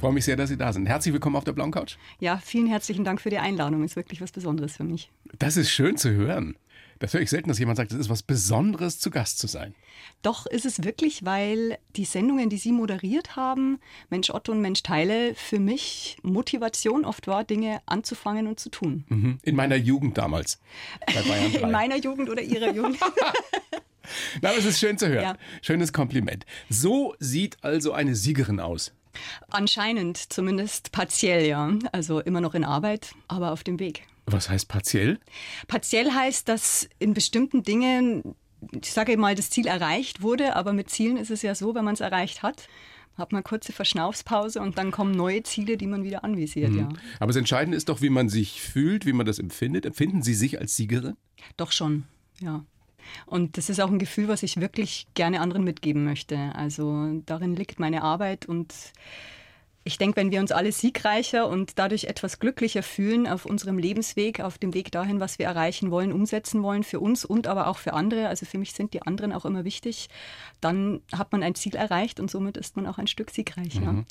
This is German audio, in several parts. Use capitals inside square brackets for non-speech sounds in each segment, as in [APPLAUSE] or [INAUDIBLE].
freue mich sehr, dass Sie da sind. Herzlich willkommen auf der blauen Couch. Ja, vielen herzlichen Dank für die Einladung. Ist wirklich was Besonderes für mich. Das ist schön zu hören. Das höre ich selten, dass jemand sagt, es ist was Besonderes, zu Gast zu sein. Doch ist es wirklich, weil die Sendungen, die Sie moderiert haben, Mensch Otto und Mensch Teile, für mich Motivation oft war, Dinge anzufangen und zu tun. Mhm. In meiner Jugend damals. Bei Bayern 3. [LAUGHS] In meiner Jugend oder Ihrer Jugend. [LAUGHS] Na, aber es ist schön zu hören. Ja. Schönes Kompliment. So sieht also eine Siegerin aus. Anscheinend, zumindest partiell, ja. Also immer noch in Arbeit, aber auf dem Weg. Was heißt partiell? Partiell heißt, dass in bestimmten Dingen, ich sage mal, das Ziel erreicht wurde, aber mit Zielen ist es ja so, wenn man es erreicht hat, hat man kurze Verschnaufspause und dann kommen neue Ziele, die man wieder anvisiert, mhm. ja. Aber das Entscheidende ist doch, wie man sich fühlt, wie man das empfindet. Empfinden Sie sich als Siegerin? Doch schon, ja. Und das ist auch ein Gefühl, was ich wirklich gerne anderen mitgeben möchte. Also darin liegt meine Arbeit und ich denke, wenn wir uns alle siegreicher und dadurch etwas glücklicher fühlen auf unserem Lebensweg, auf dem Weg dahin, was wir erreichen wollen, umsetzen wollen, für uns und aber auch für andere, also für mich sind die anderen auch immer wichtig, dann hat man ein Ziel erreicht und somit ist man auch ein Stück siegreicher. Mhm.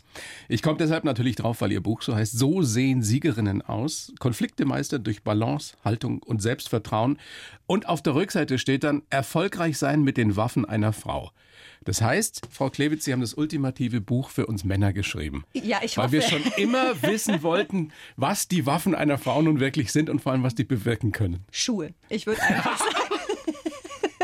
Ich komme deshalb natürlich drauf, weil Ihr Buch so heißt, so sehen Siegerinnen aus. Konflikte meistern durch Balance, Haltung und Selbstvertrauen. Und auf der Rückseite steht dann, erfolgreich sein mit den Waffen einer Frau. Das heißt, Frau Klewitz, Sie haben das ultimative Buch für uns Männer geschrieben. Ja, ich hoffe. Weil wir schon immer [LAUGHS] wissen wollten, was die Waffen einer Frau nun wirklich sind und vor allem, was die bewirken können. Schuhe. Ich würde einfach [LAUGHS] sagen.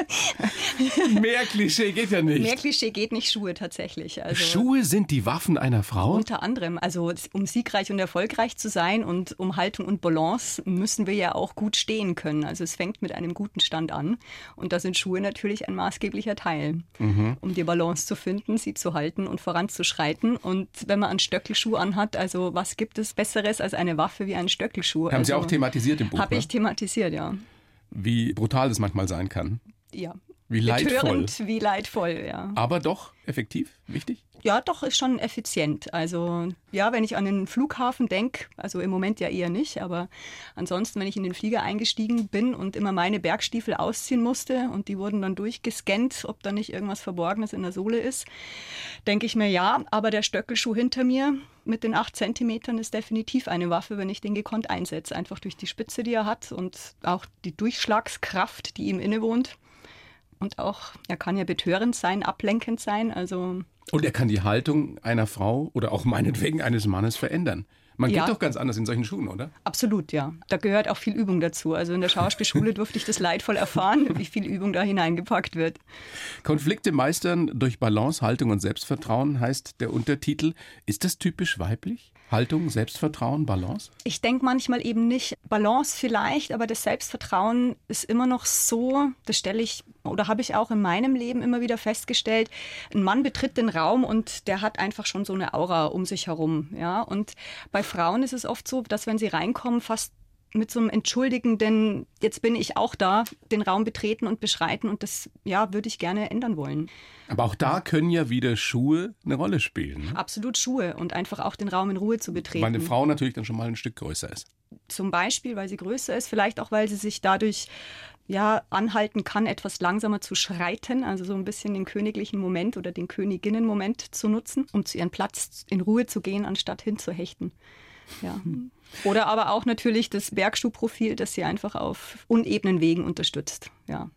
[LAUGHS] Mehr Klischee geht ja nicht. Mehr Klischee geht nicht, Schuhe tatsächlich. Also Schuhe sind die Waffen einer Frau? Unter anderem. Also um siegreich und erfolgreich zu sein und um Haltung und Balance müssen wir ja auch gut stehen können. Also es fängt mit einem guten Stand an. Und da sind Schuhe natürlich ein maßgeblicher Teil, mhm. um die Balance zu finden, sie zu halten und voranzuschreiten. Und wenn man einen Stöckelschuh anhat, also was gibt es Besseres als eine Waffe wie einen Stöckelschuh? Haben also, Sie auch thematisiert im Buch? Habe ich thematisiert, ja. Wie brutal das manchmal sein kann. Ja, wie leidvoll. wie leidvoll, ja. Aber doch effektiv, wichtig? Ja, doch, ist schon effizient. Also, ja, wenn ich an den Flughafen denke, also im Moment ja eher nicht, aber ansonsten, wenn ich in den Flieger eingestiegen bin und immer meine Bergstiefel ausziehen musste und die wurden dann durchgescannt, ob da nicht irgendwas Verborgenes in der Sohle ist, denke ich mir, ja, aber der Stöckelschuh hinter mir mit den acht Zentimetern ist definitiv eine Waffe, wenn ich den gekonnt einsetze. Einfach durch die Spitze, die er hat und auch die Durchschlagskraft, die ihm innewohnt und auch, er kann ja betörend sein, ablenkend sein. Also und er kann die Haltung einer Frau oder auch meinetwegen eines Mannes verändern. Man ja. geht doch ganz anders in solchen Schuhen, oder? Absolut, ja. Da gehört auch viel Übung dazu. Also in der Schauspielschule [LAUGHS] durfte ich das leidvoll erfahren, wie viel Übung da hineingepackt wird. Konflikte meistern durch Balance, Haltung und Selbstvertrauen heißt der Untertitel. Ist das typisch weiblich? Haltung, Selbstvertrauen, Balance? Ich denke manchmal eben nicht. Balance vielleicht, aber das Selbstvertrauen ist immer noch so, das stelle ich oder habe ich auch in meinem Leben immer wieder festgestellt, ein Mann betritt den Raum und der hat einfach schon so eine Aura um sich herum. Ja? Und bei Frauen ist es oft so, dass wenn sie reinkommen, fast mit so einem entschuldigenden, jetzt bin ich auch da, den Raum betreten und beschreiten und das, ja, würde ich gerne ändern wollen. Aber auch da können ja wieder Schuhe eine Rolle spielen. Ne? Absolut Schuhe und einfach auch den Raum in Ruhe zu betreten. Weil eine Frau natürlich dann schon mal ein Stück größer ist. Zum Beispiel, weil sie größer ist, vielleicht auch, weil sie sich dadurch ja, anhalten kann, etwas langsamer zu schreiten, also so ein bisschen den königlichen Moment oder den Königinnenmoment zu nutzen, um zu ihrem Platz in Ruhe zu gehen, anstatt hinzuhechten. Ja. [LAUGHS] Oder aber auch natürlich das Bergschuhprofil, das sie einfach auf unebenen Wegen unterstützt. Ja.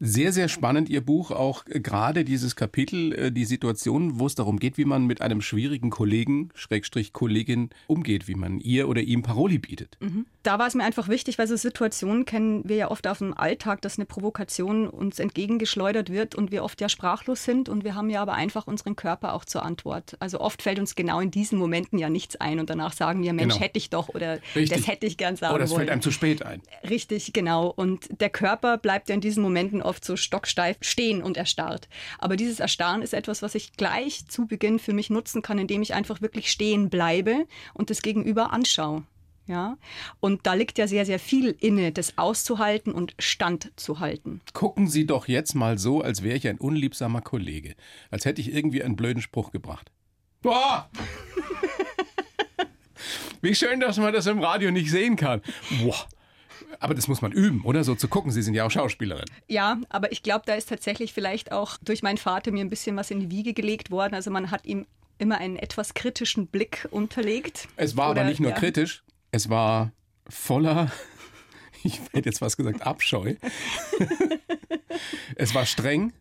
Sehr, sehr spannend, Ihr Buch, auch gerade dieses Kapitel, äh, die Situation, wo es darum geht, wie man mit einem schwierigen Kollegen, Schrägstrich Kollegin, umgeht, wie man ihr oder ihm Paroli bietet. Mhm. Da war es mir einfach wichtig, weil so Situationen kennen wir ja oft auf dem Alltag, dass eine Provokation uns entgegengeschleudert wird und wir oft ja sprachlos sind und wir haben ja aber einfach unseren Körper auch zur Antwort. Also oft fällt uns genau in diesen Momenten ja nichts ein und danach sagen wir, Mensch, genau. hätte ich doch oder Richtig. das hätte ich gern sagen wollen. Oder es fällt einem zu spät ein. Richtig, genau. Und der Körper bleibt ja in diesen Momenten oft so stocksteif stehen und erstarrt. Aber dieses Erstarren ist etwas, was ich gleich zu Beginn für mich nutzen kann, indem ich einfach wirklich stehen bleibe und das Gegenüber anschaue. Ja, und da liegt ja sehr, sehr viel inne, das auszuhalten und standzuhalten. Gucken Sie doch jetzt mal so, als wäre ich ein unliebsamer Kollege. Als hätte ich irgendwie einen blöden Spruch gebracht. Boah! [LAUGHS] Wie schön, dass man das im Radio nicht sehen kann. Boah. Aber das muss man üben, oder? So zu gucken. Sie sind ja auch Schauspielerin. Ja, aber ich glaube, da ist tatsächlich vielleicht auch durch meinen Vater mir ein bisschen was in die Wiege gelegt worden. Also man hat ihm immer einen etwas kritischen Blick unterlegt. Es war Oder, aber nicht nur ja. kritisch, es war voller, [LAUGHS] ich hätte jetzt was gesagt, Abscheu. [LAUGHS] es war streng.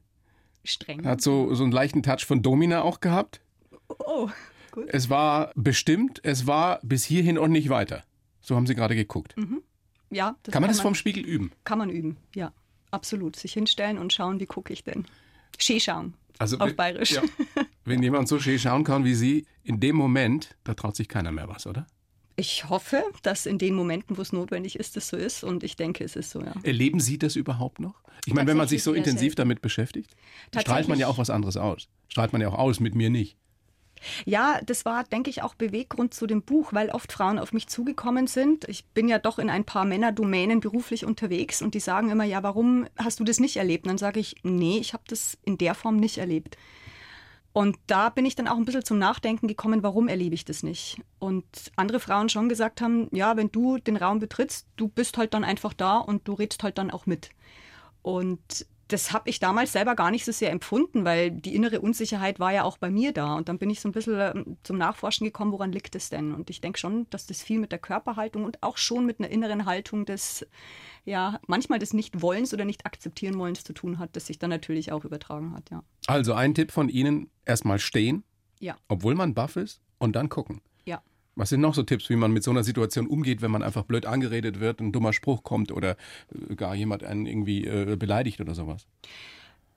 Streng. Hat so, so einen leichten Touch von Domina auch gehabt. Oh, gut. Es war bestimmt, es war bis hierhin und nicht weiter. So haben Sie gerade geguckt. Mhm. Ja. kann man kann das man, vom Spiegel üben? Kann man üben, ja. Absolut. Sich hinstellen und schauen, wie gucke ich denn. Ski schauen. Also, auf Bayerisch. Ja, [LAUGHS] wenn jemand so schön schauen kann wie Sie, in dem Moment, da traut sich keiner mehr was, oder? Ich hoffe, dass in den Momenten, wo es notwendig ist, das so ist. Und ich denke, es ist so, ja. Erleben Sie das überhaupt noch? Ich meine, wenn man sich so intensiv damit beschäftigt, strahlt man ja auch was anderes aus. Strahlt man ja auch aus, mit mir nicht. Ja, das war, denke ich, auch Beweggrund zu dem Buch, weil oft Frauen auf mich zugekommen sind. Ich bin ja doch in ein paar Männerdomänen beruflich unterwegs und die sagen immer, ja, warum hast du das nicht erlebt? Und dann sage ich, nee, ich habe das in der Form nicht erlebt. Und da bin ich dann auch ein bisschen zum Nachdenken gekommen, warum erlebe ich das nicht? Und andere Frauen schon gesagt haben, ja, wenn du den Raum betrittst, du bist halt dann einfach da und du redst halt dann auch mit. Und das habe ich damals selber gar nicht so sehr empfunden, weil die innere Unsicherheit war ja auch bei mir da. Und dann bin ich so ein bisschen ähm, zum Nachforschen gekommen, woran liegt es denn? Und ich denke schon, dass das viel mit der Körperhaltung und auch schon mit einer inneren Haltung des, ja, manchmal des Nicht-Wollens oder Nicht-Akzeptieren-Wollens zu tun hat, das sich dann natürlich auch übertragen hat, ja. Also ein Tipp von Ihnen, erstmal stehen, ja. obwohl man baff ist, und dann gucken. Was sind noch so Tipps, wie man mit so einer Situation umgeht, wenn man einfach blöd angeredet wird, ein dummer Spruch kommt oder äh, gar jemand einen irgendwie äh, beleidigt oder sowas?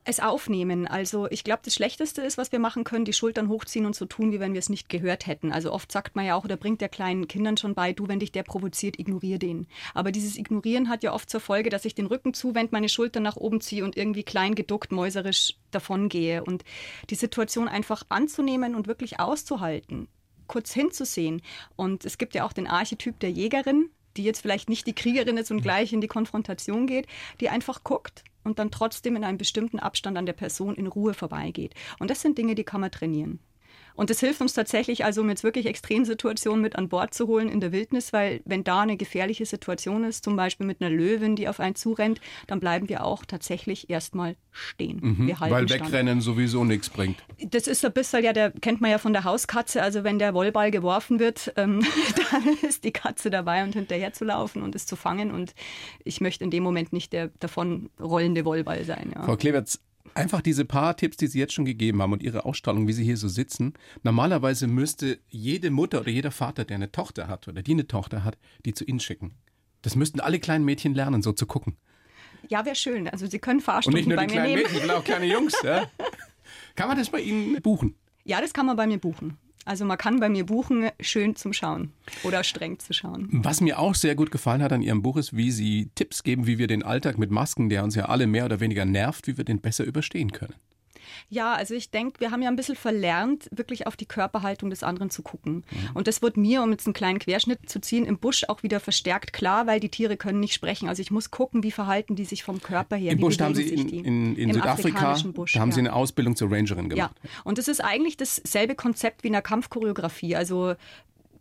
Es aufnehmen. Also ich glaube, das Schlechteste ist, was wir machen können, die Schultern hochziehen und so tun, wie wenn wir es nicht gehört hätten. Also oft sagt man ja auch oder bringt der kleinen Kindern schon bei, du, wenn dich der provoziert, ignoriere den. Aber dieses Ignorieren hat ja oft zur Folge, dass ich den Rücken zuwende, meine Schultern nach oben ziehe und irgendwie klein geduckt, mäuserisch davongehe. Und die Situation einfach anzunehmen und wirklich auszuhalten kurz hinzusehen. Und es gibt ja auch den Archetyp der Jägerin, die jetzt vielleicht nicht die Kriegerin ist und gleich in die Konfrontation geht, die einfach guckt und dann trotzdem in einem bestimmten Abstand an der Person in Ruhe vorbeigeht. Und das sind Dinge, die kann man trainieren. Und das hilft uns tatsächlich, also um jetzt wirklich Extremsituationen mit an Bord zu holen in der Wildnis, weil wenn da eine gefährliche Situation ist, zum Beispiel mit einer Löwin, die auf einen zurennt, dann bleiben wir auch tatsächlich erstmal stehen. Mhm, weil Wegrennen stand. sowieso nichts bringt. Das ist ein bisschen, ja, der kennt man ja von der Hauskatze. Also wenn der Wollball geworfen wird, ähm, [LAUGHS] dann ist die Katze dabei und hinterher zu laufen und es zu fangen. Und ich möchte in dem Moment nicht der davon rollende Wollball sein. Ja. Frau Klevertz, Einfach diese paar Tipps, die Sie jetzt schon gegeben haben und Ihre Ausstrahlung, wie Sie hier so sitzen. Normalerweise müsste jede Mutter oder jeder Vater, der eine Tochter hat oder die eine Tochter hat, die zu Ihnen schicken. Das müssten alle kleinen Mädchen lernen, so zu gucken. Ja, wäre schön. Also Sie können Fahrstunden Und nicht nur bei die kleinen nehmen. Mädchen, sondern auch kleine Jungs. Ja? [LAUGHS] Kann man das bei Ihnen buchen? Ja, das kann man bei mir buchen. Also man kann bei mir buchen, schön zum Schauen oder streng zu schauen. Was mir auch sehr gut gefallen hat an Ihrem Buch ist, wie Sie Tipps geben, wie wir den Alltag mit Masken, der uns ja alle mehr oder weniger nervt, wie wir den besser überstehen können. Ja, also ich denke, wir haben ja ein bisschen verlernt, wirklich auf die Körperhaltung des anderen zu gucken. Mhm. Und das wird mir, um jetzt einen kleinen Querschnitt zu ziehen, im Busch auch wieder verstärkt klar, weil die Tiere können nicht sprechen. Also ich muss gucken, wie verhalten die sich vom Körper her. Im Busch haben Sie in, in, in Südafrika, Busch, da haben ja. Sie eine Ausbildung zur Rangerin gemacht. Ja, und das ist eigentlich dasselbe Konzept wie in der Kampfchoreografie. Also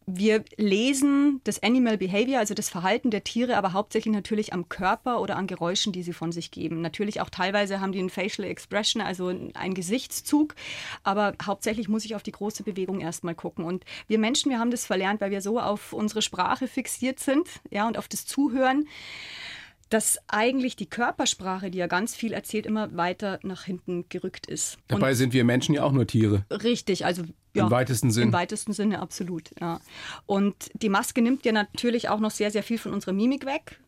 wir lesen das Animal Behavior, also das Verhalten der Tiere, aber hauptsächlich natürlich am Körper oder an Geräuschen, die sie von sich geben. Natürlich auch teilweise haben die ein Facial Expression, also einen Gesichtszug, aber hauptsächlich muss ich auf die große Bewegung erstmal gucken. Und wir Menschen, wir haben das verlernt, weil wir so auf unsere Sprache fixiert sind, ja, und auf das Zuhören dass eigentlich die Körpersprache, die ja ganz viel erzählt, immer weiter nach hinten gerückt ist. Dabei und sind wir Menschen ja auch nur Tiere. Richtig, also ja, im weitesten Sinne. Im weitesten Sinne absolut. Ja. Und die Maske nimmt ja natürlich auch noch sehr, sehr viel von unserer Mimik weg.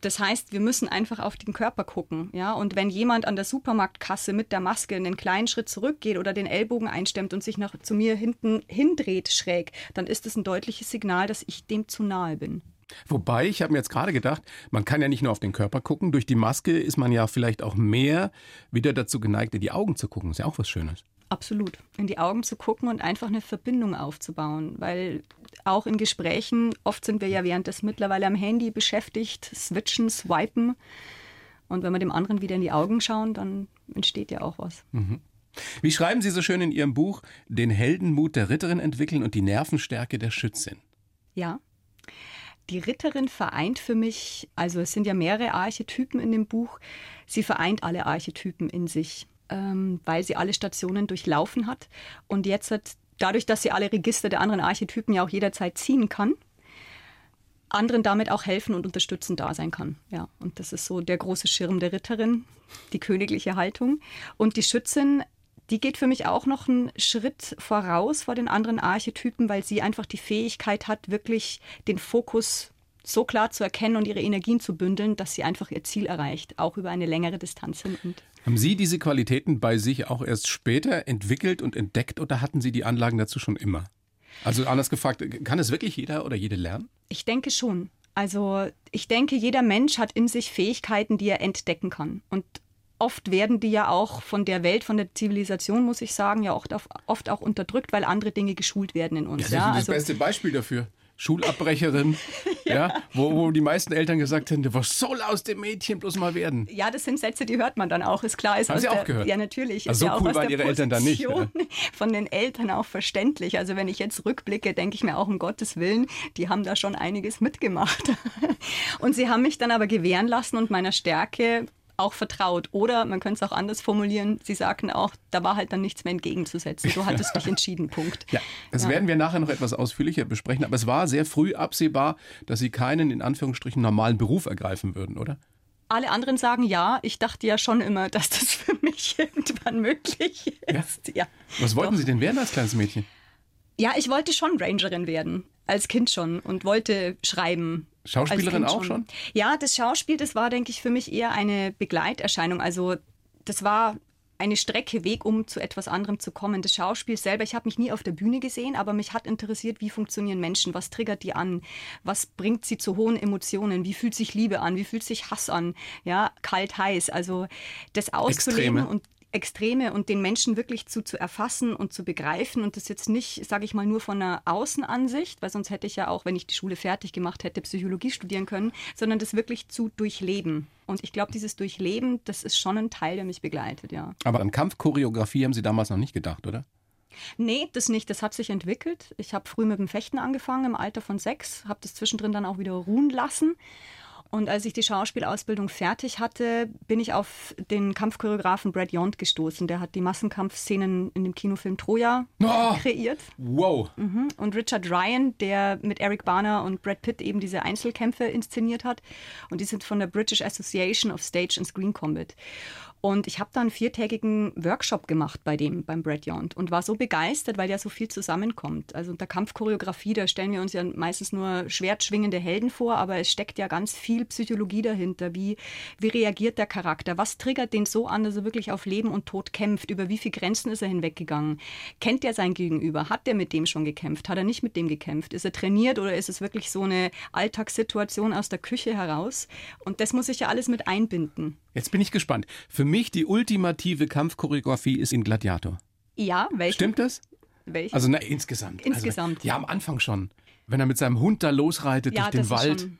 Das heißt, wir müssen einfach auf den Körper gucken, ja. Und wenn jemand an der Supermarktkasse mit der Maske einen kleinen Schritt zurückgeht oder den Ellbogen einstemmt und sich nach, zu mir hinten hindreht schräg, dann ist das ein deutliches Signal, dass ich dem zu nahe bin. Wobei, ich habe mir jetzt gerade gedacht, man kann ja nicht nur auf den Körper gucken. Durch die Maske ist man ja vielleicht auch mehr wieder dazu geneigt, in die Augen zu gucken. Ist ja auch was Schönes. Absolut. In die Augen zu gucken und einfach eine Verbindung aufzubauen. Weil auch in Gesprächen, oft sind wir ja während des mittlerweile am Handy beschäftigt, switchen, swipen. Und wenn wir dem anderen wieder in die Augen schauen, dann entsteht ja auch was. Mhm. Wie schreiben Sie so schön in Ihrem Buch, den Heldenmut der Ritterin entwickeln und die Nervenstärke der Schützin? Ja. Die Ritterin vereint für mich, also es sind ja mehrere Archetypen in dem Buch, sie vereint alle Archetypen in sich, ähm, weil sie alle Stationen durchlaufen hat und jetzt hat, dadurch, dass sie alle Register der anderen Archetypen ja auch jederzeit ziehen kann, anderen damit auch helfen und unterstützen da sein kann. Ja, und das ist so der große Schirm der Ritterin, die königliche Haltung. Und die Schützin, die geht für mich auch noch einen Schritt voraus vor den anderen Archetypen, weil sie einfach die Fähigkeit hat, wirklich den Fokus so klar zu erkennen und ihre Energien zu bündeln, dass sie einfach ihr Ziel erreicht, auch über eine längere Distanz hin. Und Haben Sie diese Qualitäten bei sich auch erst später entwickelt und entdeckt oder hatten Sie die Anlagen dazu schon immer? Also anders gefragt, kann es wirklich jeder oder jede lernen? Ich denke schon. Also ich denke, jeder Mensch hat in sich Fähigkeiten, die er entdecken kann. Und oft werden die ja auch von der Welt, von der Zivilisation, muss ich sagen, ja oft, oft auch unterdrückt, weil andere Dinge geschult werden in uns. Das ist ja, das also, beste Beispiel dafür. Schulabbrecherin, [LAUGHS] ja. ja, wo, wo die meisten Eltern gesagt hätten, was soll aus dem Mädchen bloß mal werden? Ja, das sind Sätze, die hört man dann auch, ist klar. Ist Haben Sie der, auch gehört? Ja, natürlich. Also so ja cool waren Ihre Eltern da nicht. Oder? Von den Eltern auch verständlich. Also wenn ich jetzt rückblicke, denke ich mir auch, um Gottes Willen, die haben da schon einiges mitgemacht. [LAUGHS] Und sie haben mich dann aber gewähren lassen und meiner Stärke auch vertraut. Oder man könnte es auch anders formulieren, Sie sagten auch, da war halt dann nichts mehr entgegenzusetzen. Du hattest dich [LAUGHS] entschieden, Punkt. Ja, das ja. werden wir nachher noch etwas ausführlicher besprechen. Aber es war sehr früh absehbar, dass Sie keinen in Anführungsstrichen normalen Beruf ergreifen würden, oder? Alle anderen sagen ja. Ich dachte ja schon immer, [LAUGHS] dass das für mich irgendwann möglich ist. Ja. ja. Was wollten Doch. Sie denn werden als kleines Mädchen? Ja, ich wollte schon Rangerin werden. Als Kind schon und wollte schreiben. Schauspielerin auch schon. Ja, das Schauspiel, das war, denke ich, für mich eher eine Begleiterscheinung. Also das war eine Strecke Weg, um zu etwas anderem zu kommen. Das Schauspiel selber, ich habe mich nie auf der Bühne gesehen, aber mich hat interessiert, wie funktionieren Menschen, was triggert die an, was bringt sie zu hohen Emotionen, wie fühlt sich Liebe an, wie fühlt sich Hass an, ja, kalt, heiß. Also das auszuleben Extreme. und Extreme und den Menschen wirklich zu, zu erfassen und zu begreifen und das jetzt nicht, sage ich mal, nur von einer Außenansicht, weil sonst hätte ich ja auch, wenn ich die Schule fertig gemacht hätte, Psychologie studieren können, sondern das wirklich zu durchleben. Und ich glaube, dieses Durchleben, das ist schon ein Teil, der mich begleitet, ja. Aber an Kampfchoreografie haben Sie damals noch nicht gedacht, oder? Nee, das nicht. Das hat sich entwickelt. Ich habe früh mit dem Fechten angefangen, im Alter von sechs, habe das zwischendrin dann auch wieder ruhen lassen und als ich die Schauspielausbildung fertig hatte, bin ich auf den Kampfchoreografen Brad Yond gestoßen. Der hat die Massenkampfszenen in dem Kinofilm Troja oh, kreiert. Wow. Mhm. Und Richard Ryan, der mit Eric Barner und Brad Pitt eben diese Einzelkämpfe inszeniert hat. Und die sind von der British Association of Stage and Screen Combat. Und ich habe da einen viertägigen Workshop gemacht bei dem, beim Brad Yond und war so begeistert, weil ja so viel zusammenkommt. Also unter Kampfchoreografie, da stellen wir uns ja meistens nur schwertschwingende Helden vor, aber es steckt ja ganz viel Psychologie dahinter. Wie, wie reagiert der Charakter? Was triggert den so an, dass er wirklich auf Leben und Tod kämpft? Über wie viele Grenzen ist er hinweggegangen? Kennt er sein Gegenüber? Hat er mit dem schon gekämpft? Hat er nicht mit dem gekämpft? Ist er trainiert oder ist es wirklich so eine Alltagssituation aus der Küche heraus? Und das muss ich ja alles mit einbinden. Jetzt bin ich gespannt. Für mich die ultimative Kampfchoreografie ist in Gladiator. Ja, welche? Stimmt das? Welche? Also na, insgesamt. Insgesamt. Also, ja, am Anfang schon. Wenn er mit seinem Hund da losreitet ja, durch den Wald. Schon,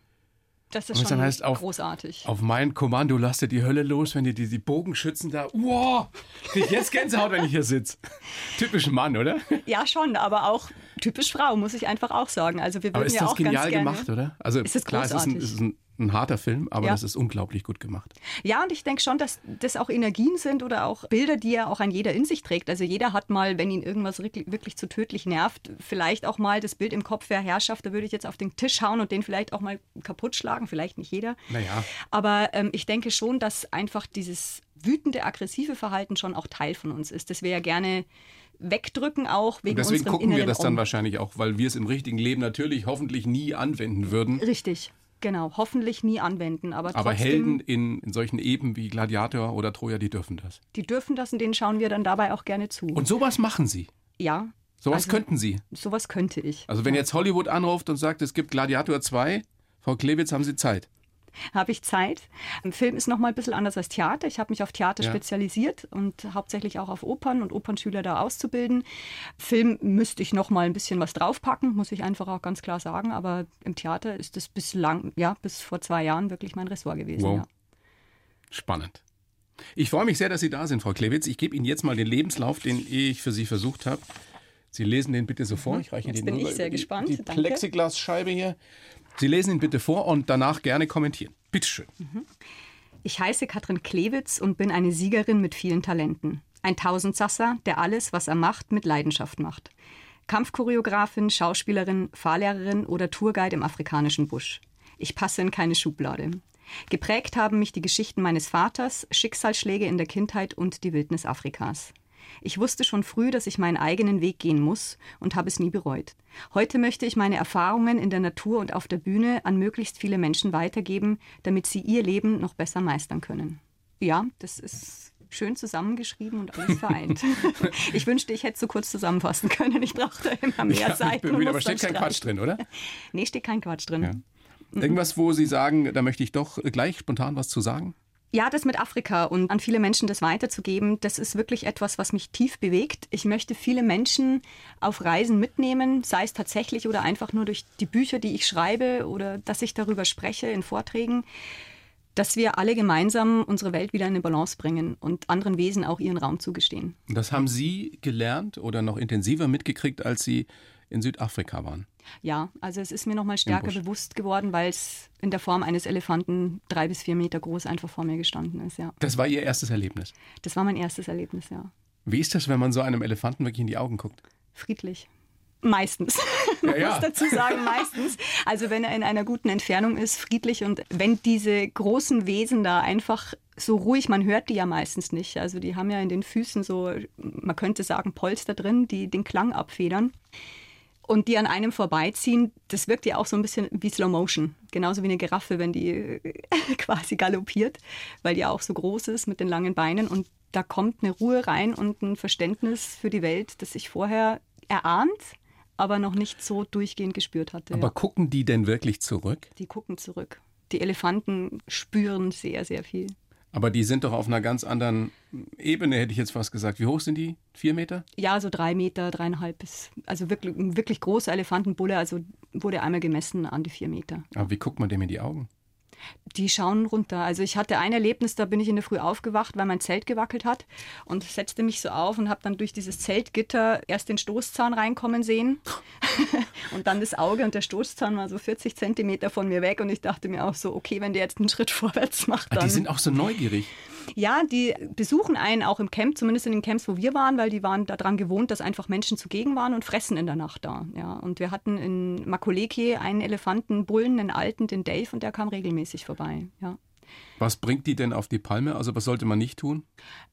das ist schon heißt, auf, großartig. Auf mein Kommando lasst ihr die Hölle los, wenn ihr die, die Bogenschützen da. Wow! Krieg jetzt Gänsehaut, wenn ich hier sitze. Typisch Mann, oder? Ja, schon, aber auch typisch Frau, muss ich einfach auch sagen. Also wir würden aber ist ja das auch genial ganz gerne, gemacht, oder? Also ist klar, großartig. es ist ein, es ist ein ein harter Film, aber Ja. das ist unglaublich gut gemacht. Ja, und ich denke schon, dass das auch Energien sind oder auch Bilder, die ja auch ein jeder in sich trägt. Also jeder hat mal, wenn ihn irgendwas wirklich, zu tödlich nervt, vielleicht auch mal das Bild im Kopf, wer Herrschaft, da würde ich jetzt auf den Tisch hauen und den vielleicht auch mal kaputt schlagen, vielleicht nicht jeder. Naja. Aber ähm, ich denke schon, dass einfach dieses wütende, aggressive Verhalten schon auch Teil von uns ist, das wir ja gerne wegdrücken auch wegen Und deswegen gucken wir das dann Om. wahrscheinlich auch, weil wir es im richtigen Leben natürlich hoffentlich nie anwenden würden. Richtig, genau. Hoffentlich nie anwenden, aber, Aber trotzdem, Helden in, in solchen Eben wie Gladiator oder Troja, die dürfen das. die dürfen das und denen schauen wir dann dabei auch gerne zu. Und sowas machen sie. ja, Sowas Also- könnten sie. sowas könnte ich. Also wenn jetzt Hollywood anruft und sagt, es gibt Gladiator 2, Frau Klewitz, haben Sie Zeit. Habe ich Zeit. Ein Film ist noch mal ein bisschen anders als Theater. Ich habe mich auf Theater Ja. spezialisiert und hauptsächlich auch auf Opern und Opernschüler da auszubilden. Film müsste ich noch mal ein bisschen was draufpacken, muss ich einfach auch ganz klar sagen. Aber im Theater ist es bislang, ja, bis vor zwei Jahren wirklich mein Ressort gewesen. Wow. Ja. Spannend. Ich freue mich sehr, dass Sie da sind, Frau Klewitz. Ich gebe Ihnen jetzt mal den Lebenslauf, den ich für Sie versucht habe, Sie lesen den bitte so vor. Mhm. Ich reiche Jetzt den bin ich sehr über die, gespannt. Die Danke. Plexiglasscheibe hier. Sie lesen ihn bitte vor und danach gerne kommentieren. Bitteschön. Ich heiße Katrin Klewitz und bin eine Siegerin mit vielen Talenten. Ein Tausendsasser, der alles, was er macht, mit Leidenschaft macht. Kampfchoreografin, Schauspielerin, Fahrlehrerin oder Tourguide im afrikanischen Busch. Ich passe in keine Schublade. Geprägt haben mich die Geschichten meines Vaters, Schicksalsschläge in der Kindheit und die Wildnis Afrikas. Ich wusste schon früh, dass ich meinen eigenen Weg gehen muss und habe es nie bereut. Heute möchte ich meine Erfahrungen in der Natur und auf der Bühne an möglichst viele Menschen weitergeben, damit sie ihr Leben noch besser meistern können. Ja, das ist schön zusammengeschrieben und alles vereint. [LAUGHS] ich wünschte, ich hätte es so kurz zusammenfassen können. Ich brauchte immer mehr Ja, müde, aber steht kein Quatsch streichen. drin, oder? Nee, steht kein Quatsch drin. Ja. Irgendwas, wo Sie sagen, da möchte ich doch gleich spontan was zu sagen? Ja, das mit Afrika und an viele Menschen das weiterzugeben, das ist wirklich etwas, was mich tief bewegt. Ich möchte viele Menschen auf Reisen mitnehmen, sei es tatsächlich oder einfach nur durch die Bücher, die ich schreibe oder dass ich darüber spreche in Vorträgen, dass wir alle gemeinsam unsere Welt wieder in eine Balance bringen und anderen Wesen auch ihren Raum zugestehen. Das haben Sie gelernt oder noch intensiver mitgekriegt, als Sie in Südafrika waren. Ja, also es ist mir nochmal stärker bewusst geworden, weil es in der Form eines Elefanten drei bis vier Meter groß einfach vor mir gestanden ist. Ja, Das war Ihr erstes Erlebnis. das war mein erstes Erlebnis. Ja, Wie ist das, wenn man so einem Elefanten wirklich in die Augen guckt? friedlich. Meistens. Ja, [LAUGHS] Man ja. muss dazu sagen, meistens. Also wenn er in einer guten Entfernung ist, friedlich und wenn diese großen Wesen da einfach so ruhig, man hört die ja meistens nicht. Also die haben ja in den Füßen so, man könnte sagen, Polster drin, die den Klang abfedern. Und die an einem vorbeiziehen, das wirkt ja auch so ein bisschen wie Slow Motion. Genauso wie eine Giraffe, wenn die äh, [LAUGHS] quasi galoppiert, weil die auch so groß ist mit den langen Beinen. Und da kommt eine Ruhe rein und ein Verständnis für die Welt, das ich vorher erahnt, aber noch nicht so durchgehend gespürt hatte. Aber ja. gucken die denn wirklich zurück? Die gucken zurück. Die Elefanten spüren sehr, sehr viel. Aber die sind doch auf einer ganz anderen Ebene, hätte ich jetzt fast gesagt. Wie hoch sind die? Vier Meter? Ja, so drei Meter, dreieinhalb bis, also wirklich, wirklich großer Elefantenbulle, also wurde einmal gemessen an die vier Meter. Aber wie guckt man dem in die Augen? Die schauen runter. Also ich hatte ein Erlebnis, da bin ich in der Früh aufgewacht, weil mein Zelt gewackelt hat und setzte mich so auf und habe dann durch dieses Zeltgitter erst den Stoßzahn reinkommen sehen [LAUGHS] und dann das Auge und der Stoßzahn war so 40 Zentimeter von mir weg und ich dachte mir auch so, okay, wenn der jetzt einen Schritt [LAUGHS] vorwärts macht, Ah, dann... die sind auch so neugierig. Ja, die besuchen einen auch im Camp, zumindest in den Camps, wo wir waren, weil die waren daran gewohnt, dass einfach Menschen zugegen waren und fressen in der Nacht da. Ja, und wir hatten in Makoleke einen Elefantenbullen, einen alten, den Dave, und der kam regelmäßig vorbei. Ja. Was bringt die denn auf die Palme? Also was sollte man nicht tun?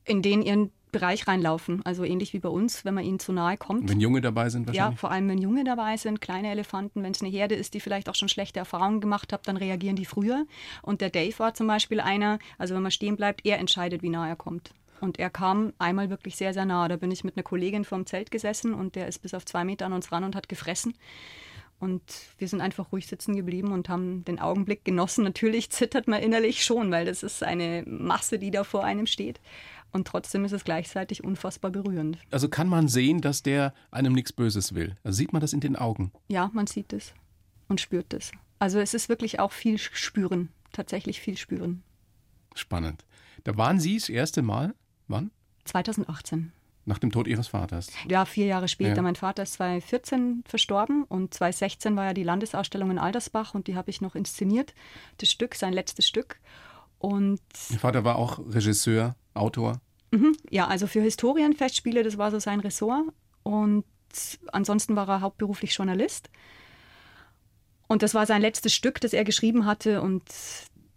In den ihren Bereich reinlaufen, also ähnlich wie bei uns, wenn man ihnen zu nahe kommt. Wenn Junge dabei sind Ja, wahrscheinlich? vor allem wenn Junge dabei sind, kleine Elefanten, wenn es eine Herde ist, die vielleicht auch schon schlechte Erfahrungen gemacht hat, dann reagieren die früher. Und der Dave war zum Beispiel einer, also wenn man stehen bleibt, er entscheidet, wie nah er kommt. Und er kam einmal wirklich sehr, sehr nah. Da bin ich mit einer Kollegin vorm Zelt gesessen und der ist bis auf zwei Meter an uns ran und hat gefressen. Und wir sind einfach ruhig sitzen geblieben und haben den Augenblick genossen. Natürlich zittert man innerlich schon, weil das ist eine Masse, die da vor einem steht. Und trotzdem ist es gleichzeitig unfassbar berührend. Also kann man sehen, dass der einem nichts Böses will. Also sieht man das in den Augen. Ja, man sieht es und spürt es. Also es ist wirklich auch viel spüren, tatsächlich viel spüren. Spannend. Da waren Sie das erste Mal, wann? 2018. Nach dem Tod Ihres Vaters. Ja, vier Jahre später. Ja. Mein Vater ist 2014 verstorben und 2016 war ja die Landesausstellung in Aldersbach und die habe ich noch inszeniert. Das Stück, sein letztes Stück. Und Ihr Vater war auch Regisseur, Autor. mhm, ja, also für Historienfestspiele, das war so sein Ressort. Und ansonsten war er hauptberuflich Journalist. Und das war sein letztes Stück, das er geschrieben hatte. Und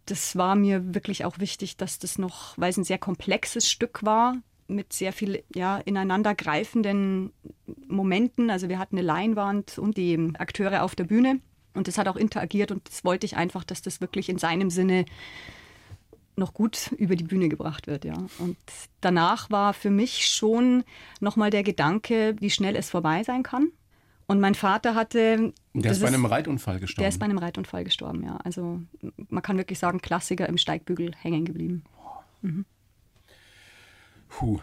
das war mir wirklich auch wichtig, dass das noch, weil es ein sehr komplexes Stück war, mit sehr viel ja, ineinandergreifenden Momenten. Also wir hatten eine Leinwand und die Akteure auf der Bühne. Und das hat auch interagiert und das wollte ich einfach, dass das wirklich in seinem Sinne noch gut über die Bühne gebracht wird, ja. Und danach war für mich schon nochmal der Gedanke, wie schnell es vorbei sein kann. Und mein Vater hatte. Der ist bei einem Reitunfall gestorben. Der ist bei einem Reitunfall gestorben, ja. Also man kann wirklich sagen, Klassiker im Steigbügel hängen geblieben. Puh.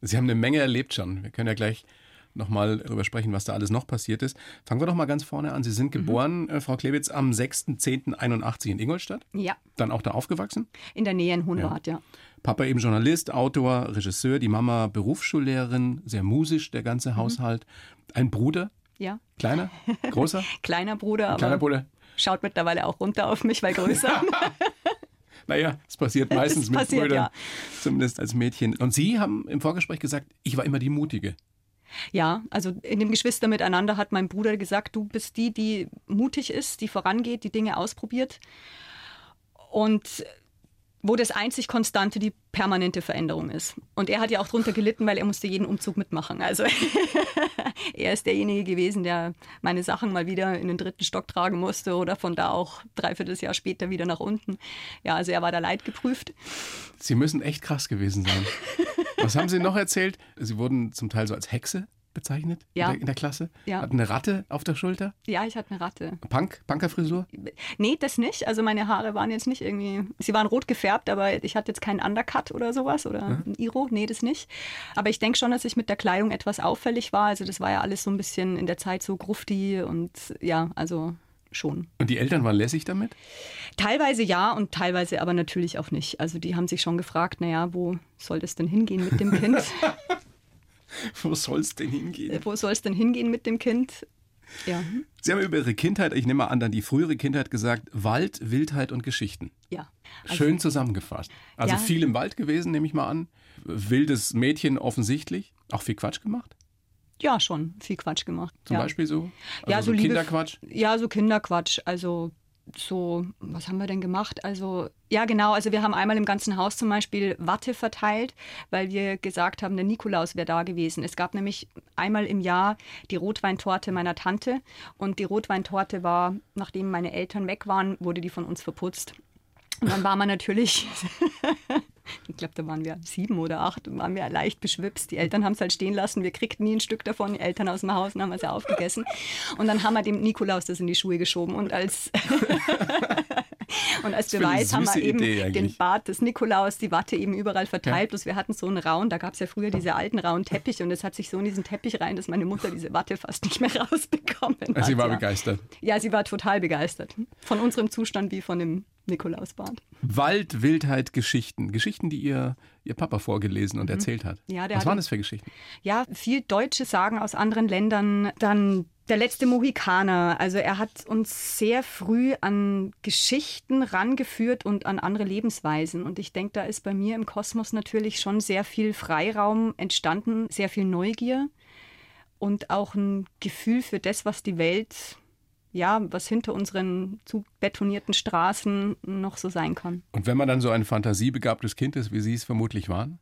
Sie haben eine Menge erlebt schon. Wir können ja gleich nochmal darüber sprechen, was da alles noch passiert ist. Fangen wir doch mal ganz vorne an. Sie sind geboren, äh, Frau Klebitz, am 6.10.81 in Ingolstadt. Ja, Dann auch da aufgewachsen. in der Nähe in Hohenwart, ja. Papa eben Journalist, Autor, Regisseur, die Mama Berufsschullehrerin, sehr musisch, der ganze Haushalt. Ein Bruder, Ja, kleiner, großer, [LAUGHS] kleiner Bruder, aber kleiner Bruder. schaut mittlerweile auch runter auf mich, weil größer. [LAUGHS] Naja, es passiert meistens Es mit passiert, Brüdern, ja. zumindest als Mädchen. Und Sie haben im Vorgespräch gesagt, ich war immer die Mutige. Ja, also in dem Geschwister miteinander hat mein Bruder gesagt, du bist die, die mutig ist, die vorangeht, die Dinge ausprobiert. Und wo das einzig Konstante die permanente Veränderung ist. Und er hat ja auch drunter gelitten, weil er musste jeden Umzug mitmachen. Also [LAUGHS] er ist derjenige gewesen, der meine Sachen mal wieder in den dritten Stock tragen musste oder von da auch dreiviertel Jahr später wieder nach unten. Ja, also er war da leidgeprüft. Sie müssen echt krass gewesen sein. Was haben Sie noch erzählt? Sie wurden zum Teil so als Hexe bezeichnet Ja. in, der, in der Klasse. Ja. Hatten eine Ratte auf der Schulter. Ja, ich hatte eine Ratte. Punk, Punkerfrisur. Nee, das nicht. Also meine Haare waren jetzt nicht irgendwie, sie waren rot gefärbt, aber ich hatte jetzt keinen Undercut oder sowas oder ein Iro. Nee, das nicht. Aber ich denke schon, dass ich mit der Kleidung etwas auffällig war. Also das war ja alles so ein bisschen in der Zeit so grufti und ja, also schon. Und die Eltern waren lässig damit? Teilweise ja und teilweise aber natürlich auch nicht. Also die haben sich schon gefragt, naja, wo soll das denn hingehen mit dem Kind? [LAUGHS] [LAUGHS] Wo soll es denn hingehen? wo soll es denn hingehen mit dem Kind? Ja, Sie haben über Ihre Kindheit, ich nehme mal an, dann die frühere Kindheit gesagt, Wald, Wildheit und Geschichten. ja. Also, Schön zusammengefasst. Also Ja. viel im Wald gewesen, nehme ich mal an. Wildes Mädchen offensichtlich. Auch viel Quatsch gemacht. Ja, schon viel Quatsch gemacht. Zum ja. Beispiel so. Also Ja, so liebe- Kinderquatsch. Ja, so Kinderquatsch. Also so, was haben wir denn gemacht? Also, ja, genau. Also, wir haben einmal im ganzen Haus zum Beispiel Watte verteilt, weil wir gesagt haben, der Nikolaus wäre da gewesen. Es gab nämlich einmal im Jahr die Rotweintorte meiner Tante. Und die Rotweintorte war, nachdem meine Eltern weg waren, wurde die von uns verputzt. Und dann war man natürlich, [LAUGHS] ich glaube, da waren wir sieben oder acht, waren wir leicht beschwipst. Die Eltern haben es halt stehen lassen. Wir kriegten nie ein Stück davon. Die Eltern aus dem Haus und haben es ja aufgegessen. Und dann haben wir dem Nikolaus das in die Schuhe geschoben. Und als, und als Beweis haben wir eben den. Bart des Nikolaus, die Watte eben überall verteilt. Bloß wir hatten so einen rauen, da gab es ja früher diese alten rauen Teppiche. Und es hat sich so in diesen Teppich rein, dass meine Mutter diese Watte fast nicht mehr [LAUGHS] rausbekommen hat. Sie war ja. begeistert. Ja, sie war total begeistert. Von unserem Zustand wie von dem Nikolausbart. Wald, Wildheit, Geschichten. Geschichten, die ihr, ihr Papa vorgelesen und erzählt hat. Mhm. Ja, Was waren das für Geschichten? Ja, viel deutsche Sagen aus anderen Ländern. Dann der letzte Mohikaner. Also er hat uns sehr früh an Geschichten rangeführt und an andere Lebensweisen. Und ich denke, da ist bei mir im Kosmos natürlich schon sehr viel Freiraum entstanden, sehr viel Neugier und auch ein Gefühl für das, was die Welt, ja, was hinter unseren zu betonierten Straßen noch so sein kann. Und wenn man dann so ein fantasiebegabtes Kind ist, wie Sie es vermutlich waren,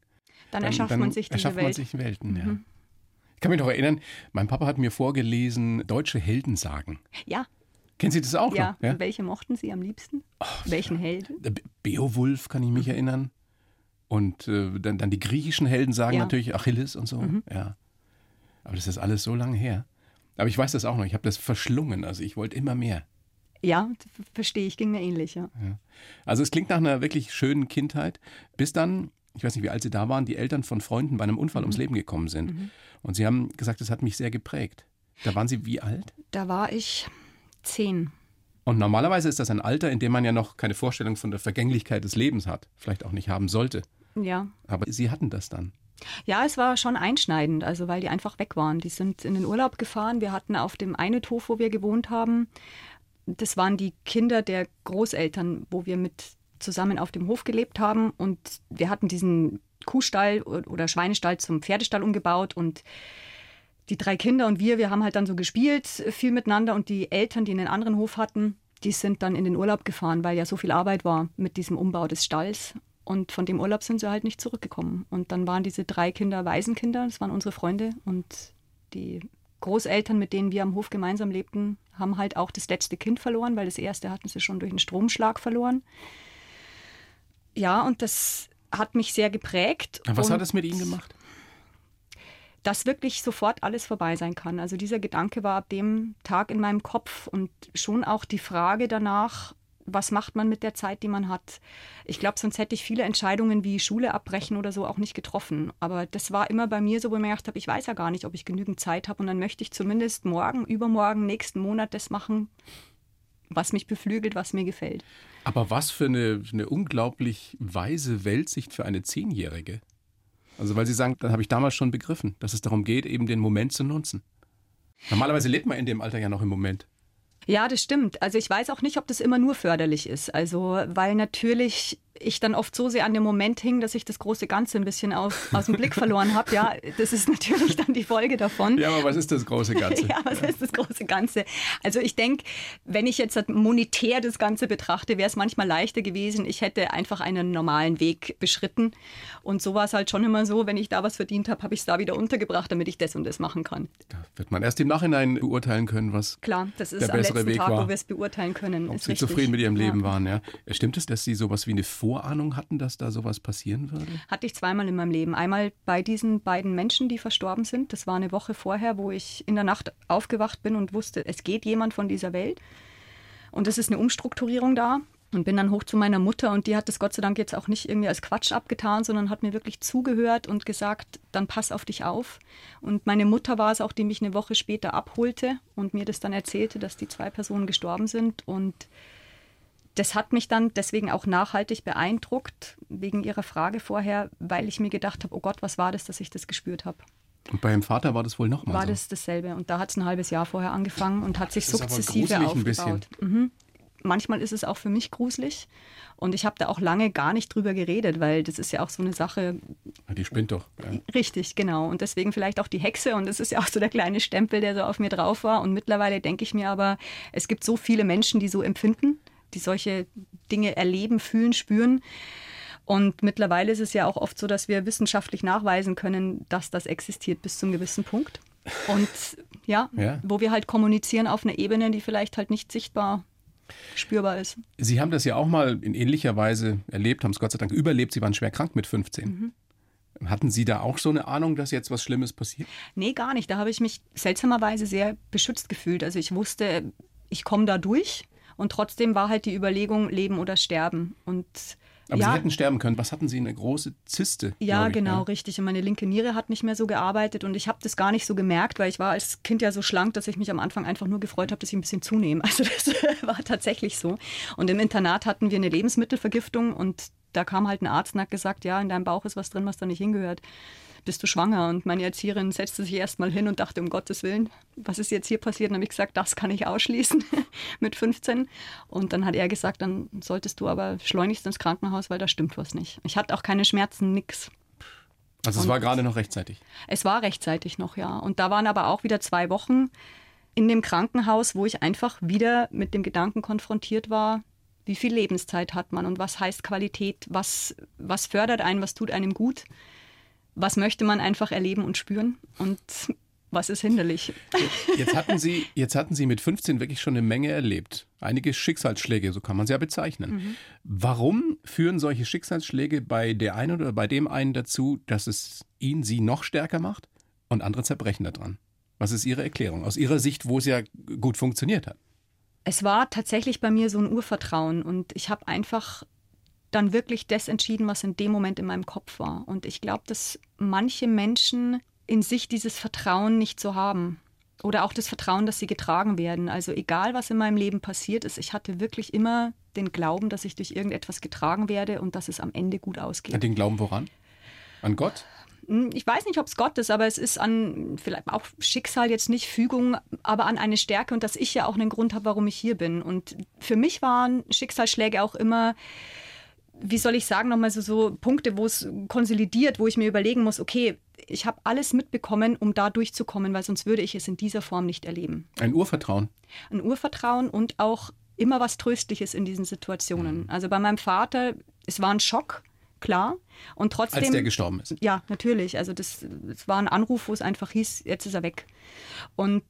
Dann, erschafft man sich diese erschafft man Welt. sich Welten. Ja. Ich kann mich noch erinnern, mein Papa hat mir vorgelesen deutsche Heldensagen. ja, Kennen Sie das auch ja. noch? Und welche mochten Sie am liebsten? Welchen Helden? Be- Beowulf kann ich mich Mhm. erinnern. Und äh, dann, dann die griechischen Heldensagen Ja. Mhm. natürlich, Achilles und so. Ja. Aber das ist alles so lange her. Aber ich weiß das auch noch, ich habe das verschlungen. Also ich wollte immer mehr. Ja, verstehe ich, ging mir ähnlich, ja. Also es klingt nach einer wirklich schönen Kindheit, bis dann, ich weiß nicht, wie alt Sie da waren, die Eltern von Freunden bei einem Unfall Mhm. ums Leben gekommen sind. Und Sie haben gesagt, das hat mich sehr geprägt. Da waren Sie wie alt? Da war ich zehn. Und normalerweise ist das ein Alter, in dem man ja noch keine Vorstellung von der Vergänglichkeit des Lebens hat, vielleicht auch nicht haben sollte. Ja. Aber Sie hatten das dann. Ja, es war schon einschneidend, also weil die einfach weg waren. Die sind in den Urlaub gefahren. Wir hatten auf dem Einethof, wo wir gewohnt haben, das waren die Kinder der Großeltern, wo wir mit zusammen auf dem Hof gelebt haben. Und wir hatten diesen Kuhstall oder Schweinestall zum Pferdestall umgebaut und die drei Kinder und wir, wir haben halt dann so gespielt, viel miteinander und die Eltern, die einen anderen Hof hatten, die sind dann in den Urlaub gefahren, weil ja so viel Arbeit war mit diesem Umbau des Stalls. Und von dem Urlaub sind sie halt nicht zurückgekommen. Und dann waren diese drei Kinder Waisenkinder, das waren unsere Freunde. Und die Großeltern, mit denen wir am Hof gemeinsam lebten, haben halt auch das letzte Kind verloren, weil das erste hatten sie schon durch einen Stromschlag verloren. Ja, und das hat mich sehr geprägt. Was hat es mit Ihnen gemacht? dass wirklich sofort alles vorbei sein kann. Also dieser Gedanke war ab dem Tag in meinem Kopf und schon auch die Frage danach, was macht man mit der Zeit, die man hat. Ich glaube, sonst hätte ich viele Entscheidungen wie Schule abbrechen oder so auch nicht getroffen. Aber das war immer bei mir so, wo ich mir gedacht habe, ich weiß ja gar nicht, ob ich genügend Zeit habe und dann möchte ich zumindest morgen, übermorgen, nächsten Monat das machen, was mich beflügelt, was mir gefällt. Aber was für eine, eine unglaublich weise Weltsicht für eine Zehnjährige. Also weil Sie sagen, das habe ich damals schon begriffen, dass es darum geht, eben den Moment zu nutzen. Normalerweise lebt man in dem Alter ja noch im Moment. Ja, das stimmt. Also ich weiß auch nicht, ob das immer nur förderlich ist. Also, weil natürlich ich dann oft so sehr an dem Moment hing, dass ich das große Ganze ein bisschen auf, aus dem Blick verloren habe. Ja, das ist natürlich dann die Folge davon. Ja, aber was ist das große Ganze? [LAUGHS] ja, was ist das große Ganze? Also ich denke, wenn ich jetzt monetär das Ganze betrachte, wäre es manchmal leichter gewesen. Ich hätte einfach einen normalen Weg beschritten. Und so war es halt schon immer so, wenn ich da was verdient habe, habe ich es da wieder untergebracht, damit ich das und das machen kann. Da wird man erst im Nachhinein beurteilen können, was Klar, das ist der am bessere letzten Weg Tag, war. wo wir es beurteilen können. Ob ist Sie richtig. zufrieden mit Ihrem Leben ja. waren, ja. Stimmt es, dass Sie sowas wie eine Vorahnung hatten, dass da sowas passieren würde? Hatte ich zweimal in meinem Leben. Einmal bei diesen beiden Menschen, die verstorben sind. Das war eine Woche vorher, wo ich in der Nacht aufgewacht bin und wusste, es geht jemand von dieser Welt. Und es ist eine Umstrukturierung da. Und bin dann hoch zu meiner Mutter und die hat das Gott sei Dank jetzt auch nicht irgendwie als Quatsch abgetan, sondern hat mir wirklich zugehört und gesagt, dann pass auf dich auf. Und meine Mutter war es auch, die mich eine Woche später abholte und mir das dann erzählte, dass die zwei Personen gestorben sind. Und das hat mich dann deswegen auch nachhaltig beeindruckt, wegen Ihrer Frage vorher, weil ich mir gedacht habe, oh Gott, was war das, dass ich das gespürt habe? Und bei Ihrem Vater war das wohl nochmal War so. das dasselbe? Und da hat es ein halbes Jahr vorher angefangen und hat sich Das ist sukzessive bisschen. aufgebaut. Mhm. Manchmal ist es auch für mich gruselig und ich habe da auch lange gar nicht drüber geredet, weil das ist ja auch so eine Sache, die spinnt doch. Ja. Richtig, genau. Und deswegen vielleicht auch die Hexe. Und das ist ja auch so der kleine Stempel, der so auf mir drauf war. Und mittlerweile denke ich mir aber, es gibt so viele Menschen, die so empfinden, die solche Dinge erleben, fühlen, spüren. Und mittlerweile ist es ja auch oft so, dass wir wissenschaftlich nachweisen können, dass das existiert bis zum gewissen Punkt. Und ja, [LAUGHS] Ja. wo wir halt kommunizieren auf einer Ebene, die vielleicht halt nicht sichtbar spürbar ist. Sie haben das ja auch mal in ähnlicher Weise erlebt, haben es Gott sei Dank überlebt. Sie waren schwer krank mit 15. Mhm. Hatten Sie da auch so eine Ahnung, dass jetzt was Schlimmes passiert? Nee, gar nicht. Da habe ich mich seltsamerweise sehr beschützt gefühlt. Also ich wusste, ich komme da durch. Und trotzdem war halt die Überlegung, leben oder sterben. Und Aber ja, Sie hätten sterben können. Was hatten Sie? Eine große Zyste? ja, ich, genau, ne? richtig. Und meine linke Niere hat nicht mehr so gearbeitet und ich habe das gar nicht so gemerkt, weil ich war als Kind ja so schlank, dass ich mich am Anfang einfach nur gefreut habe, dass ich ein bisschen zunehme. [LAUGHS] Also das [LAUGHS] war tatsächlich so. Und im Internat hatten wir eine Lebensmittelvergiftung und da kam halt ein Arzt und hat gesagt, ja, in deinem Bauch ist was drin, was da nicht hingehört. Bist du schwanger? Und meine Erzieherin setzte sich erst mal hin und dachte, um Gottes Willen, was ist jetzt hier passiert? Und habe ich gesagt, das kann ich ausschließen [LAUGHS] mit 15. Und dann hat er gesagt, dann solltest du aber schleunigst ins Krankenhaus, weil da stimmt was nicht. Ich hatte auch keine Schmerzen, nix. Also es Und- war gerade noch rechtzeitig. Es war rechtzeitig noch, ja. Und da waren aber auch wieder zwei Wochen in dem Krankenhaus, wo ich einfach wieder mit dem Gedanken konfrontiert war, wie viel Lebenszeit hat man und was heißt Qualität, was, was fördert einen, was tut einem gut, was möchte man einfach erleben und spüren und was ist hinderlich. Jetzt hatten Sie, jetzt hatten Sie mit 15 wirklich schon eine Menge erlebt. Einige Schicksalsschläge, so kann man sie ja bezeichnen. Mhm. Warum führen solche Schicksalsschläge bei der einen oder bei dem einen dazu, dass es ihn, sie noch stärker macht und andere zerbrechen daran? Was ist Ihre Erklärung? Aus Ihrer Sicht, wo es ja gut funktioniert hat. Es war tatsächlich bei mir so ein Urvertrauen und ich habe einfach dann wirklich das entschieden, was in dem Moment in meinem Kopf war. Und ich glaube, dass manche Menschen in sich dieses Vertrauen nicht so haben. Oder auch das Vertrauen, dass sie getragen werden. Also egal, was in meinem Leben passiert ist, ich hatte wirklich immer den Glauben, dass ich durch irgendetwas getragen werde und dass es am Ende gut ausgeht. Den Glauben woran? An Gott? Hm, Ich weiß nicht, ob es Gott ist, aber es ist an vielleicht auch Schicksal jetzt nicht Fügung, aber an eine Stärke und dass ich ja auch einen Grund habe, warum ich hier bin. Und für mich waren Schicksalsschläge auch immer, wie soll ich sagen, nochmal so, so Punkte, wo es konsolidiert, wo ich mir überlegen muss, okay, ich habe alles mitbekommen, um da durchzukommen, weil sonst würde ich es in dieser Form nicht erleben. Ein Urvertrauen. Ein Urvertrauen und auch immer was Tröstliches in diesen Situationen. Also bei meinem Vater, es war ein Schock, klar. Und trotzdem. Als der gestorben ist. Ja, natürlich. Also das, das war ein Anruf, wo es einfach hieß, jetzt ist er weg. Und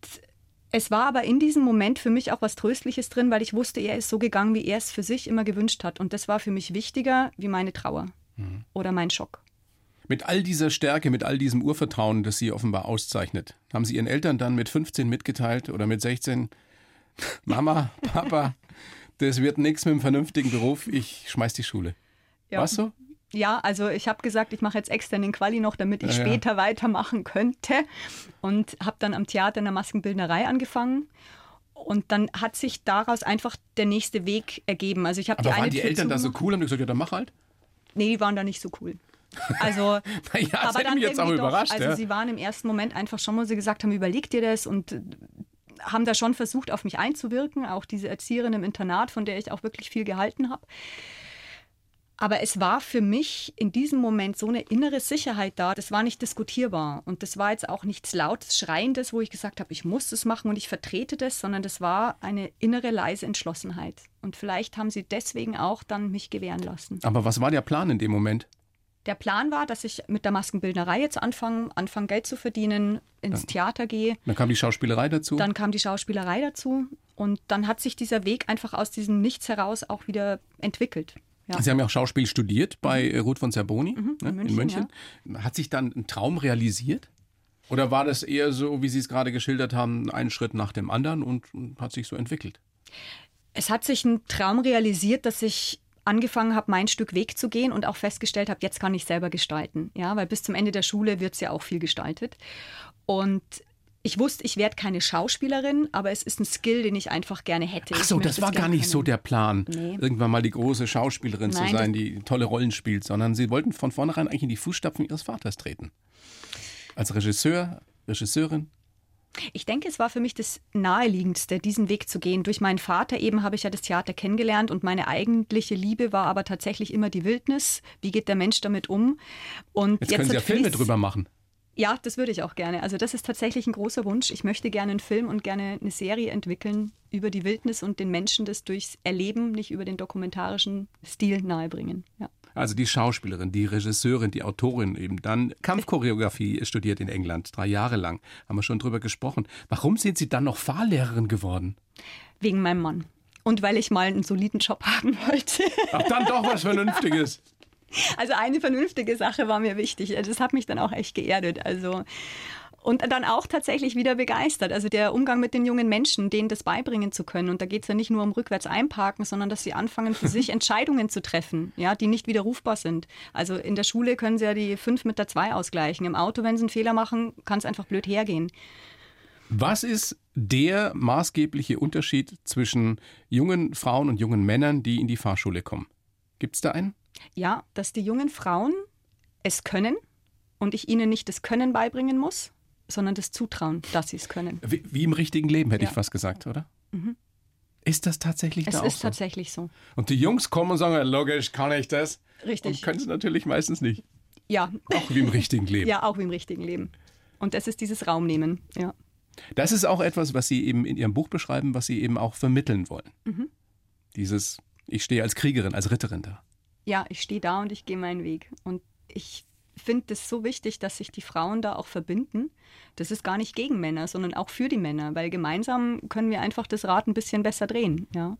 es war aber in diesem Moment für mich auch was Tröstliches drin, weil ich wusste, er ist so gegangen, wie er es für sich immer gewünscht hat. Und das war für mich wichtiger wie meine Trauer oder mein Schock. Mit all dieser Stärke, mit all diesem Urvertrauen, das Sie offenbar auszeichnet, haben Sie Ihren Eltern dann mit 15 mitgeteilt oder mit 16, [LAUGHS] Mama, Papa, das wird nichts mit einem vernünftigen Beruf, ich schmeiß die Schule. Ja. Was so? Ja, also ich habe gesagt, ich mache jetzt extern den Quali noch, damit ich Ja, ja. später weitermachen könnte. Und habe dann am Theater in der Maskenbildnerei angefangen. Und dann hat sich daraus einfach der nächste Weg ergeben. Also ich habe die Aber eine waren die Tür Eltern da so cool, haben die gesagt, ja, dann mach halt? Nee, die waren da nicht so cool. Also, [LAUGHS] das aber dann mich jetzt auch überrascht. Doch, also ja. sie waren im ersten Moment einfach schon, wo sie gesagt haben, überleg dir das und äh, haben da schon versucht, auf mich einzuwirken. Auch diese Erzieherin im Internat, von der ich auch wirklich viel gehalten habe. Aber es war für mich in diesem Moment so eine innere Sicherheit da, das war nicht diskutierbar. Und das war jetzt auch nichts lautes, schreiendes, wo ich gesagt habe, ich muss das machen und ich vertrete das, sondern das war eine innere leise Entschlossenheit. Und vielleicht haben sie deswegen auch dann mich gewähren lassen. Aber was war der Plan in dem Moment? Der Plan war, dass ich mit der Maskenbildnerei jetzt anfange, anfange Geld zu verdienen, ins Theater gehe. Dann kam die Schauspielerei dazu. Dann kam die Schauspielerei dazu und dann hat sich dieser Weg einfach aus diesem Nichts heraus auch wieder entwickelt. Ja. Sie haben ja auch Schauspiel studiert bei äh, Ruth von Zerboni ne, in München, München. Hat sich dann ein Traum realisiert? Oder war das eher so, wie Sie es gerade geschildert haben, ein Schritt nach dem anderen und, und hat sich so entwickelt? Es hat sich ein Traum realisiert, dass ich angefangen habe, mein Stück Weg zu gehen und auch festgestellt habe, jetzt kann ich selber gestalten. Ja, weil bis zum Ende der Schule wird es ja auch viel gestaltet. Und ich wusste, ich werde keine Schauspielerin, aber es ist ein Skill, den ich einfach gerne hätte. Ach so, das war gar nicht können. so der Plan, Nee. irgendwann mal die große Schauspielerin zu Nein, sein, das- die tolle Rollen spielt, sondern Sie wollten von vornherein eigentlich in die Fußstapfen Ihres Vaters treten. Als Regisseur, Regisseurin. Ich denke, es war für mich das Naheliegendste, diesen Weg zu gehen. Durch meinen Vater eben habe ich ja das Theater kennengelernt und meine eigentliche Liebe war aber tatsächlich immer die Wildnis. Wie geht der Mensch damit um? Und Jetzt, können Sie ja Filme drüber machen. Ja, das würde ich auch gerne. Also das ist tatsächlich ein großer Wunsch. Ich möchte gerne einen Film und gerne eine Serie entwickeln über die Wildnis und den Menschen das durchs Erleben, nicht über den dokumentarischen Stil nahebringen. Ja. Also die Schauspielerin, die Regisseurin, die Autorin eben dann Kampfchoreografie studiert in England, drei Jahre lang. Haben wir schon drüber gesprochen. Warum sind Sie dann noch Fahrlehrerin geworden? Wegen meinem Mann. Und weil ich mal einen soliden Job [LAUGHS] haben wollte. Ach, dann doch was Vernünftiges. Also eine vernünftige Sache war mir wichtig. Das hat mich dann auch echt geerdet. Also und dann auch tatsächlich wieder begeistert. Also der Umgang mit den jungen Menschen, denen das beibringen zu können. Und da geht es ja nicht nur um rückwärts einparken, sondern dass sie anfangen, für sich [LAUGHS] Entscheidungen zu treffen, ja, die nicht widerrufbar sind. Also in der Schule können sie ja die fünf mit der zwei ausgleichen. Im Auto, wenn sie einen Fehler machen, kann es einfach blöd hergehen. Was ist der maßgebliche Unterschied zwischen jungen Frauen und jungen Männern, die in die Fahrschule kommen? Gibt es da einen? Ja, dass die jungen Frauen es können und ich ihnen nicht das Können beibringen muss, sondern das Zutrauen, dass sie es können. Wie, wie im richtigen Leben, hätte Ja. ich fast gesagt, oder? Ist das tatsächlich Es da auch ist so? tatsächlich so. Und die Jungs kommen und sagen, ja, logisch, kann ich das? Richtig. Und können es natürlich meistens nicht. Ja, Auch wie im richtigen Leben. ja, auch wie im richtigen Leben. Und das ist dieses Raumnehmen. Ja. Das ist auch etwas, was Sie eben in Ihrem Buch beschreiben, was Sie eben auch vermitteln wollen. Mhm. Dieses, ich stehe als Kriegerin, als Ritterin da. Ja, ich stehe da und ich gehe meinen Weg. Und ich finde es so wichtig, dass sich die Frauen da auch verbinden. Das ist gar nicht gegen Männer, sondern auch für die Männer, weil gemeinsam können wir einfach das Rad ein bisschen besser drehen. Ja.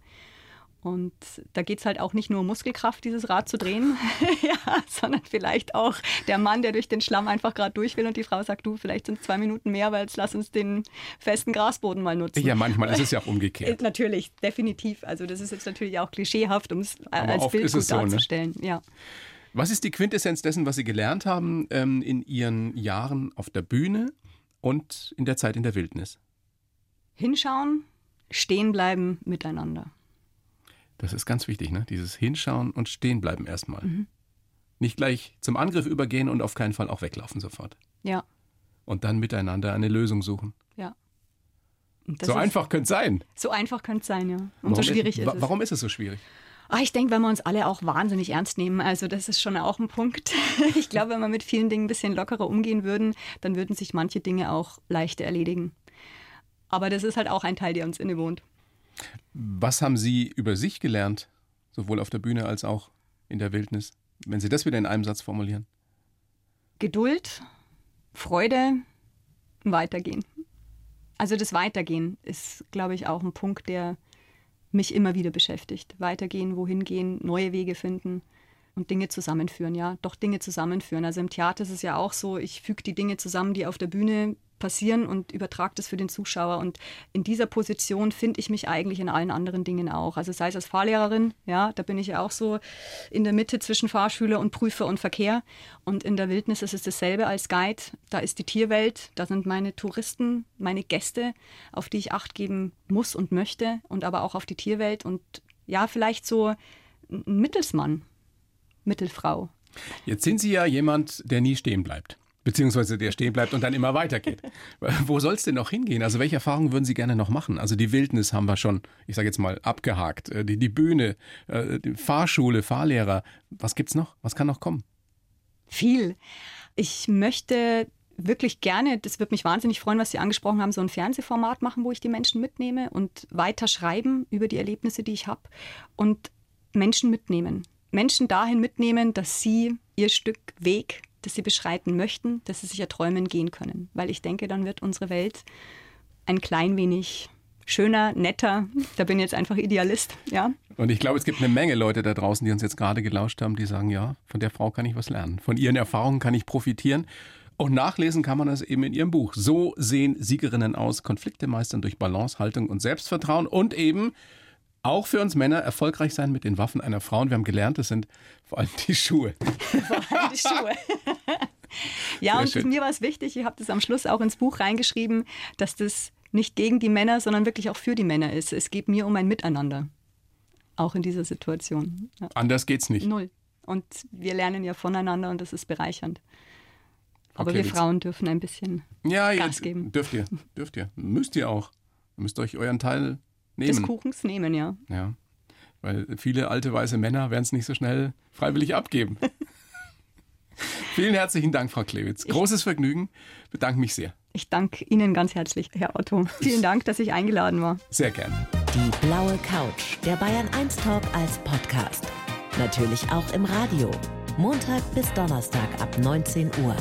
Und da geht es halt auch nicht nur um Muskelkraft, dieses Rad zu drehen, [LAUGHS] ja, sondern vielleicht auch der Mann, der durch den Schlamm einfach gerade durch will und die Frau sagt, du, vielleicht sind es zwei Minuten mehr, weil jetzt lass uns den festen Grasboden mal nutzen. Ja, manchmal ist es ja auch [LAUGHS] Äh, umgekehrt. Natürlich, definitiv. Also das ist jetzt natürlich auch klischeehaft, um es äh, Aber als Bild gut es so, ne? darzustellen. Ja. Was ist die Quintessenz dessen, was Sie gelernt haben ähm, in Ihren Jahren auf der Bühne und in der Zeit in der Wildnis? Hinschauen, stehen bleiben, miteinander. Das ist ganz wichtig, ne? Dieses Hinschauen und Stehenbleiben erstmal. Mhm. Nicht gleich zum Angriff übergehen und auf keinen Fall auch weglaufen sofort. Ja, Und dann miteinander eine Lösung suchen. ja. So ist- einfach könnte es sein. So einfach könnte es sein, ja. Und Warum so schwierig ist wa- es. Warum ist es so schwierig? Ah, ich denke, weil wir uns alle auch wahnsinnig ernst nehmen. Also das ist schon auch ein Punkt. [LAUGHS] Ich glaube, wenn wir mit vielen Dingen ein bisschen lockerer umgehen würden, dann würden sich manche Dinge auch leichter erledigen. Aber das ist halt auch ein Teil, der uns innewohnt. Was haben Sie über sich gelernt, sowohl auf der Bühne als auch in der Wildnis? Wenn Sie das wieder in einem Satz formulieren. Geduld, Freude, Weitergehen. Also das Weitergehen ist, glaube ich, auch ein Punkt, der mich immer wieder beschäftigt. Weitergehen, wohin gehen, neue Wege finden und Dinge zusammenführen, ja, doch Dinge zusammenführen. Also im Theater ist es ja auch so, ich füge die Dinge zusammen, die auf der Bühne passieren und übertrage das für den Zuschauer. Und in dieser Position finde ich mich eigentlich in allen anderen Dingen auch. Also sei es als Fahrlehrerin, ja, da bin ich ja auch so in der Mitte zwischen Fahrschüler und Prüfer und Verkehr. Und in der Wildnis ist es dasselbe als Guide. Da ist die Tierwelt, da sind meine Touristen, meine Gäste, auf die ich Acht geben muss und möchte und aber auch auf die Tierwelt und ja, vielleicht so ein Mittelsmann, Mittelfrau. Jetzt sind Sie ja jemand, der nie stehen bleibt beziehungsweise der stehen bleibt und dann immer weitergeht. [LAUGHS] Wo soll es denn noch hingehen? Also welche Erfahrungen würden Sie gerne noch machen? Also die Wildnis haben wir schon, ich sage jetzt mal, abgehakt. Äh, die, die Bühne, äh, die Fahrschule, Fahrlehrer. Was gibt's noch? Was kann noch kommen? Viel. Ich möchte wirklich gerne, das würde mich wahnsinnig freuen, was Sie angesprochen haben, so ein Fernsehformat machen, wo ich die Menschen mitnehme und weiter schreiben über die Erlebnisse, die ich habe und Menschen mitnehmen. Menschen dahin mitnehmen, dass sie ihr Stück Weg das sie beschreiten möchten, dass sie sich erträumen gehen können. Weil ich denke, dann wird unsere Welt ein klein wenig schöner, netter. Da bin ich jetzt einfach Idealist, ja. Und ich glaube, es gibt eine Menge Leute da draußen, die uns jetzt gerade gelauscht haben, die sagen, ja, von der Frau kann ich was lernen. Von ihren Erfahrungen kann ich profitieren. Und nachlesen kann man das eben in ihrem Buch. So sehen Siegerinnen aus, Konflikte meistern durch Balance, Haltung und Selbstvertrauen und eben auch für uns Männer erfolgreich sein mit den Waffen einer Frau. Und wir haben gelernt, das sind vor allem die Schuhe. [LAUGHS] Vor allem die Schuhe. [LAUGHS] ja, Sehr und schön. mir war es wichtig, ich habe das am Schluss auch ins Buch reingeschrieben, dass das nicht gegen die Männer, sondern wirklich auch für die Männer ist. Es geht mir um ein Miteinander. Auch in dieser Situation. Ja. Anders geht's nicht. Null. Und wir lernen ja voneinander und das ist bereichernd. Aber okay, wir Frauen dürfen ein bisschen ja, Gas geben. Dürft ihr, dürft ihr. Müsst ihr auch. Ihr müsst euch euren Teil nehmen. Des Kuchens nehmen, ja. Ja. Weil viele alte weiße Männer werden es nicht so schnell freiwillig abgeben. [LAUGHS] Vielen herzlichen Dank, Frau Klewitz. Großes ich, Vergnügen. Bedanke mich sehr. Ich danke Ihnen ganz herzlich, Herr Otto. Vielen Dank, dass ich eingeladen war. Sehr gerne. Die blaue Couch, der Bayern 1 Talk als Podcast. Natürlich auch im Radio. Montag bis Donnerstag ab 19 Uhr.